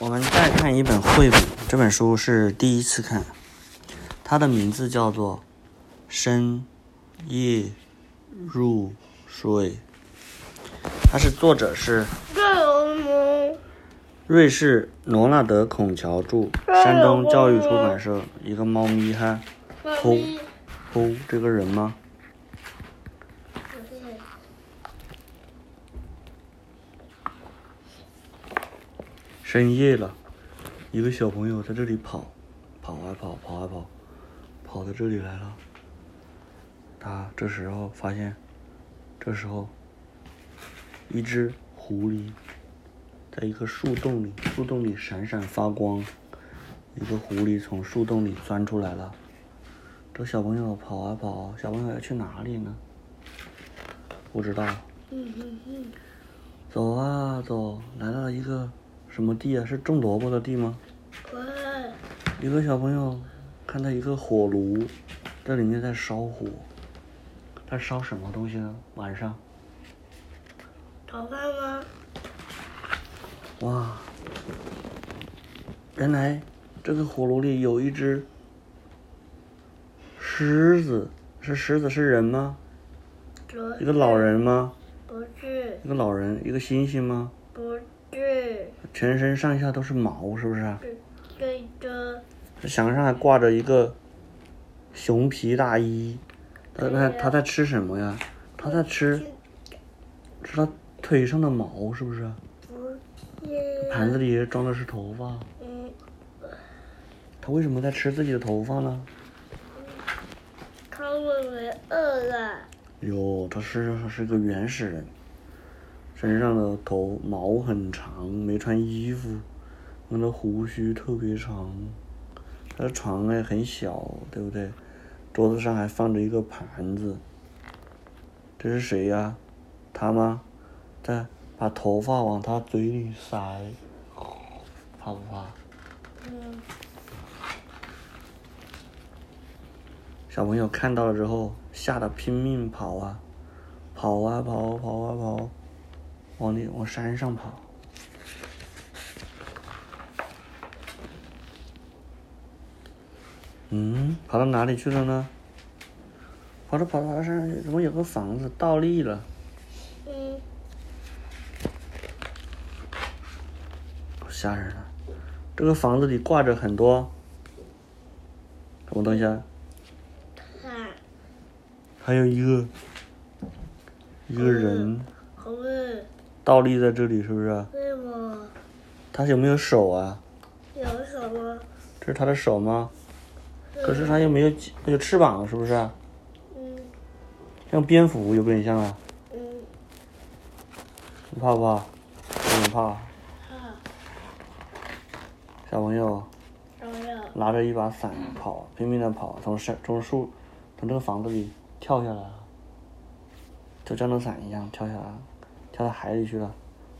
我们再看一本绘本，这本书是第一次看，它的名字叫做《深夜入睡》，它是作者是瑞士罗纳德·孔乔著，山东教育出版社。一个猫咪哈，吼吼，这个人吗？深夜了，一个小朋友在这里跑，跑啊跑，跑啊跑，跑到这里来了。他这时候发现，这时候，一只狐狸，在一个树洞里，树洞里闪闪发光。一个狐狸从树洞里钻出来了。这小朋友跑啊跑，小朋友要去哪里呢？不知道。走啊走，来到了一个。什么地啊？是种萝卜的地吗？一个小朋友看到一个火炉，在里面在烧火，在烧什么东西呢？晚上？炒饭吗？哇！原来这个火炉里有一只狮子，是狮子是人吗？一个老人吗？不是。一个老人，一个猩猩吗？不是。全身上下都是毛，是不是？对的。墙上还挂着一个熊皮大衣，他他他在吃什么呀？他在吃，吃他腿上的毛，是不是？不是。盘子里装的是头发。嗯。他为什么在吃自己的头发呢？他会不会饿了？哟，他是是个原始人。身上的头毛很长，没穿衣服，那个胡须特别长。他的床也很小，对不对？桌子上还放着一个盘子。这是谁呀？他吗？在把头发往他嘴里塞，怕不怕？嗯。小朋友看到了之后，吓得拼命跑啊，跑啊跑，跑啊跑。往里往山上跑，嗯，跑到哪里去了呢？跑着跑着跑到山上去，怎么有个房子倒立了？嗯，吓人了！这个房子里挂着很多什么东西啊？还有一个一个人。倒立在这里是不是？为么？他有没有手啊？有手吗？这是他的手吗？可是他又没有有翅膀，是不是？嗯。像蝙蝠有点像啊。嗯。你怕不怕？有点怕。怕。小朋友。小朋友。拿着一把伞跑，拼命的跑，从山从树从这个房子里跳下来了，就降落伞一样跳下来了。跳到海里去了，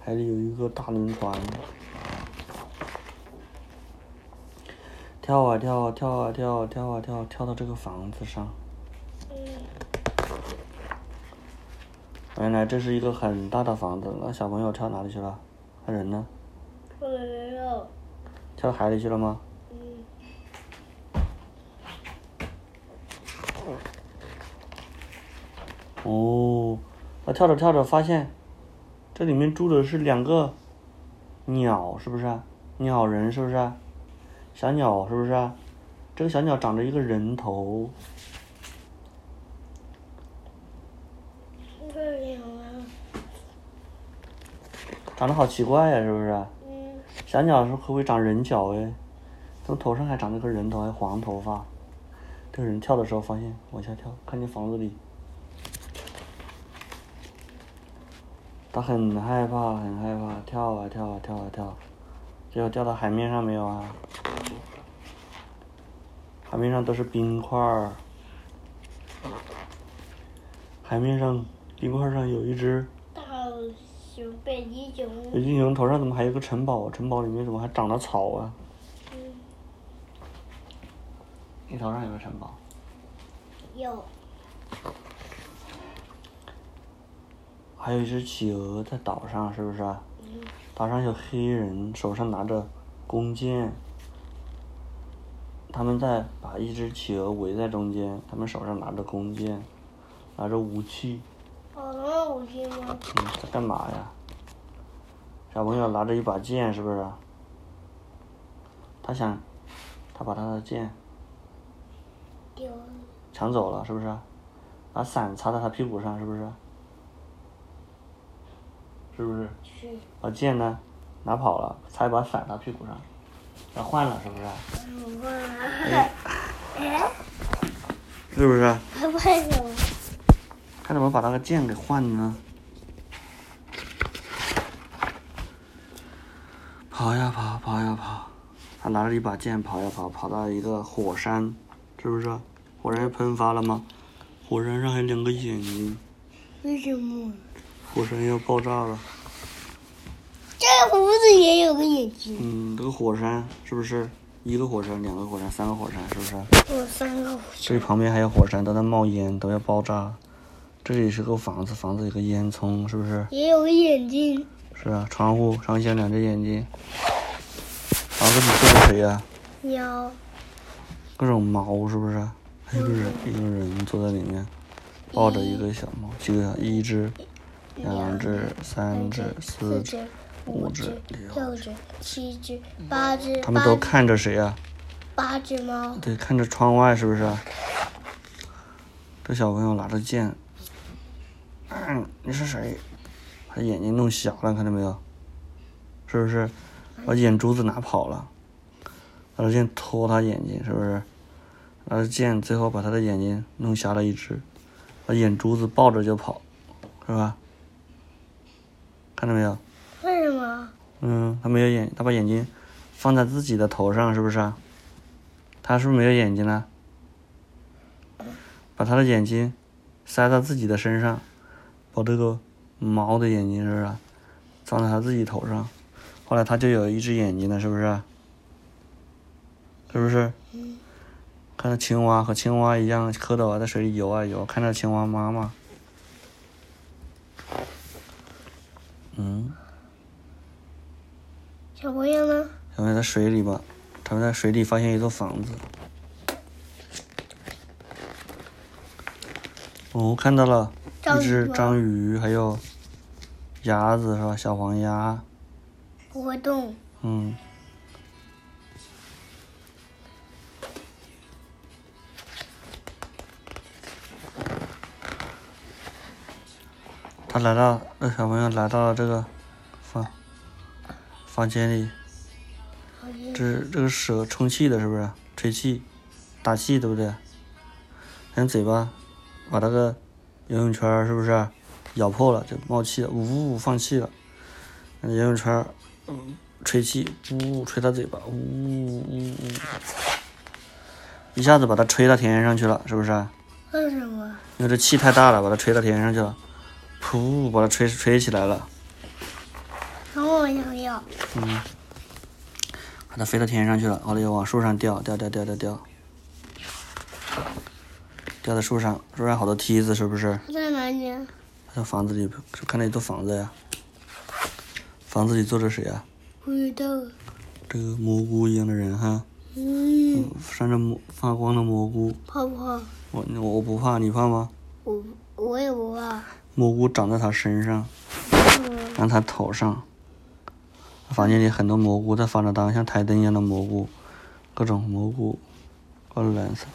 海里有一个大轮船，跳啊跳，跳啊跳，跳啊跳，跳到这个房子上。原来这是一个很大的房子，那小朋友跳哪里去了？他人呢？跳没有。跳海里去了吗？哦，他跳着跳着发现。这里面住的是两个鸟，是不是？鸟人是不是？小鸟是不是？这个小鸟长着一个人头。长得好奇怪呀，是不是？嗯。小鸟是会不会长人脚哎？怎么头上还长了个人头，还黄头发？这个人跳的时候发现往下跳，看见房子里。他很害怕，很害怕，跳啊跳啊跳啊跳，最后掉到海面上没有啊？海面上都是冰块儿，海面上冰块上有一只大熊，北极熊。北极熊头上怎么还有个城堡？城堡里面怎么还长了草啊？嗯。你头上有个城堡？有。还有一只企鹅在岛上，是不是？岛上有黑人，手上拿着弓箭。他们在把一只企鹅围在中间，他们手上拿着弓箭，拿着武器。哦，拿武器吗？嗯，在干嘛呀？小朋友拿着一把剑，是不是？他想，他把他的剑。抢走了，是不是？把伞插在他屁股上，是不是？是不是？是。把剑呢，拿跑了，插一把伞他屁股上，他换了，是不是？换了。哎。是不是？为什么？看怎么把那个剑给换了呢？跑呀跑，跑呀跑，他拿着一把剑跑呀跑，跑到一个火山，是不是？火山喷发了吗？火山上还有两个眼睛。为什么？火山要爆炸了。这个胡子也有个眼睛。嗯，这个火山是不是一个火山、两个火山、三个火山？是不是？有三个火山。这里旁边还有火山，都在冒烟，都要爆炸。这里是个房子，房子有个烟囱，是不是？也有个眼睛。是啊，窗户上下两只眼睛。房子里住着谁呀？鸟。各种猫是不是？还有个人，一个人坐在里面，抱着一个小猫，几个？一只，两只，三只，四只，五只，六只，七只，八只。他们都看着谁呀？八只猫。对，看着窗外是不是？这小朋友拿着剑。嗯，你是谁？把眼睛弄瞎了，看到没有？是不是？把眼珠子拿跑了，拿着剑戳他眼睛，是不是？拿着剑，最后把他的眼睛弄瞎了一只，把眼珠子抱着就跑，是吧？看到没有？为什么？嗯，他没有眼，他把眼睛放在自己的头上，是不是？他是不是没有眼睛呢？把他的眼睛塞到自己的身上，把这个猫的眼睛是不是装在他自己头上？后来他就有一只眼睛了，是不是？是不是？看到青蛙和青蛙一样，蝌蚪啊在水里游啊游，看到青蛙妈妈。嗯。小朋友呢？小朋友在水里吧，他们在水里发现一座房子。哦，看到了，一只章鱼，还有鸭子是吧？小黄鸭。不会动。嗯。他来到，那小朋友来到了这个房房间里。这是这个蛇充气的，是不是？吹气，打气，对不对？用嘴巴把那个游泳圈是不是咬破了，就冒气了，呜呜放气了。游泳圈嗯，吹气，呜吹他嘴巴，呜呜呜，一下子把它吹到天上去了，是不是？为什么？因为这气太大了，把它吹到天上去了。噗！把它吹吹起来了。我想要。嗯。把它飞到天上去了，后来又往树上掉，掉掉掉掉掉。掉在树上，树上好多梯子，是不是？在哪里？在房子里，看到一座房子呀。房子里坐着谁呀？不知道。这个蘑菇一样的人哈。嗯。穿着蘑发光的蘑菇。怕不怕？我我不怕，你怕吗？我我也不怕。蘑菇长在他身上，让他头上。房间里很多蘑菇在发着当，像台灯一样的蘑菇，各种蘑菇，各种颜色。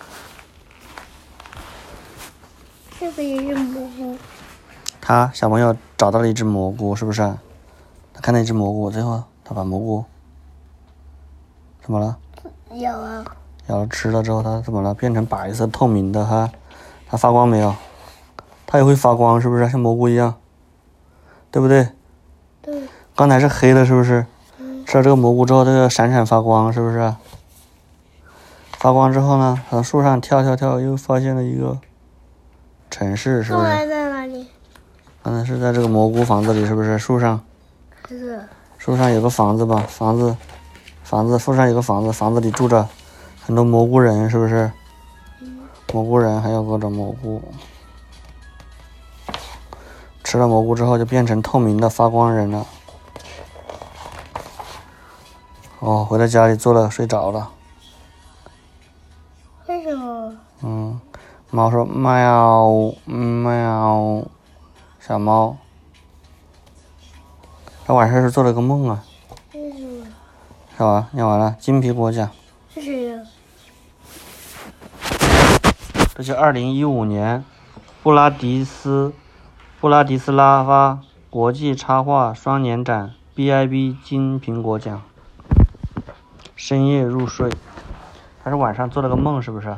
这个也是蘑菇。他小朋友找到了一只蘑菇，是不是？他看到一只蘑菇，最后他把蘑菇怎么了？咬了。咬了吃了之后，它怎么了？变成白色透明的哈，它发光没有？它也会发光，是不是像蘑菇一样？对不对？对。刚才是黑的，是不是？吃了这个蘑菇之后，它就闪闪发光，是不是？发光之后呢，从树上跳跳跳，又发现了一个城市，是不是？在哪里？刚才是在这个蘑菇房子里，是不是？树上。是。树上有个房子吧？房子，房子，树上有个房子，房子里住着很多蘑菇人，是不是？蘑菇人还有各种蘑菇。吃了蘑菇之后就变成透明的发光人了。哦，回到家里做了，睡着了。为什么？嗯，猫说喵喵，小猫。他晚上是做了个梦啊。为什么？念完了。金苹果奖。是谁呀？这是二零一五年布拉迪斯布拉迪斯拉发国际插画双年展 BIB 金苹果奖。深夜入睡，还是晚上做了个梦，是不是？